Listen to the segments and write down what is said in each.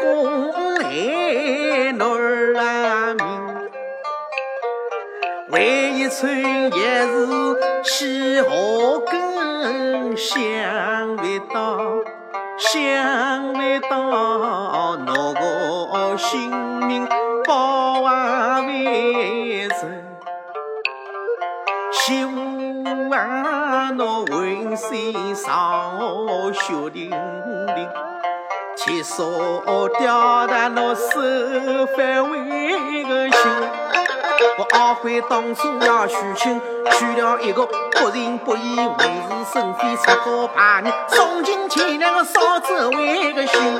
公海诺儿命，为一村也是起好根，想不到，想不到，我个性命保还未成。媳妇啊，侬浑身上血淋淋，铁砂吊打侬手反胃个心。我阿辉当初要娶亲，娶了一个不仁不义、为是生非、出高怕人、丧尽天良个嫂子为个心。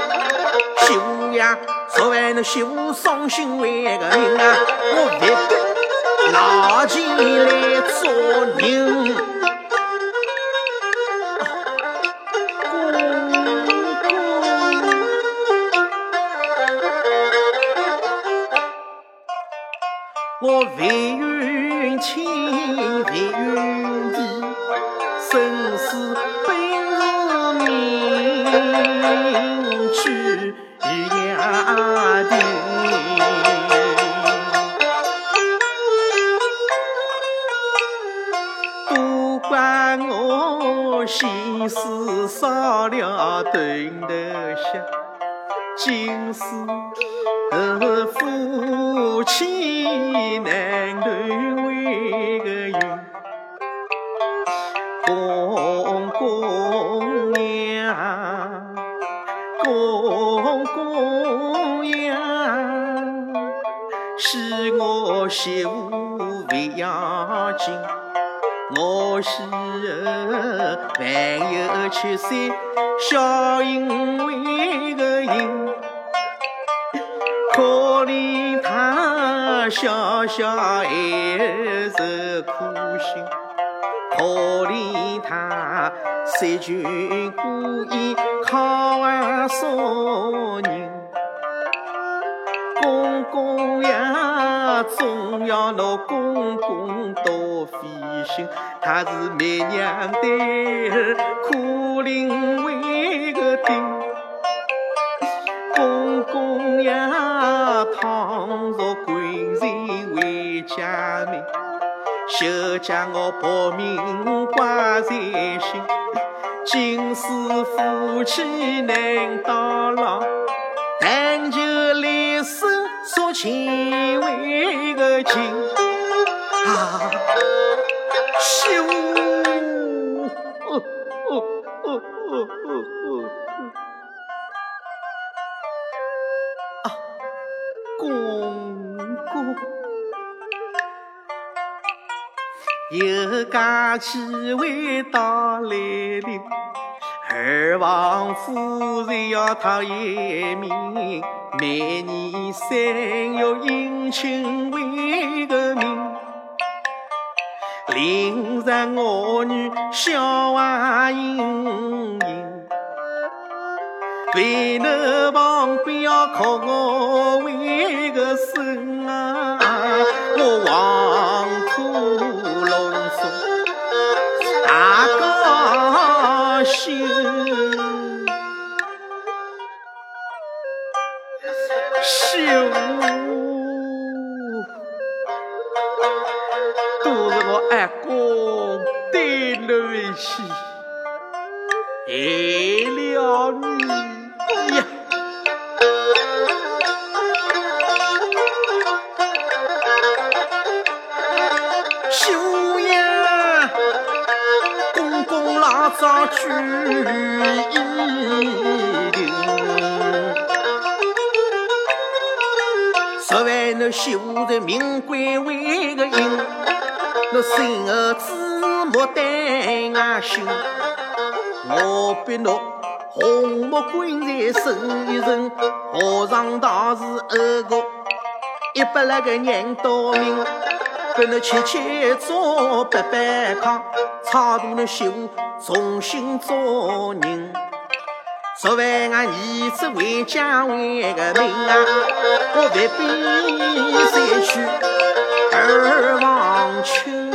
媳妇呀，昨晚那媳妇伤心为个人啊，我别得。拿钱来做人，我唯愿亲，唯愿地，生死本是命，去呀定。心思少了顿头香，今世和夫妻难断为个缘。公公呀，公公呀，是我媳妇未要紧。我是还有七岁，小因为个因，可怜他小小孩受苦心，可怜他三军孤雁靠外少人，公公呀，总要侬公公多费心。他是媚娘的儿，苦灵为个丁。家门，休将我薄命挂在心。今世夫妻难到老，但求来世说情为个情啊。有家几位到来临，二王夫人要讨一面，每年三月迎亲为个名。临日我女小娃盈盈，为侬旁边要靠我为个孙啊，我黄侬起，害了你呀！媳妇呀，公公老早举一定，昨晚那媳妇的命归为个因。那生儿子莫担啊心，我比侬红木棺材深一层，和尚道士二个一百来个人到命，给侬切切做白白糠，超度侬媳妇重新做人。昨晚俺儿子回家为个命啊，我不必再去二王求。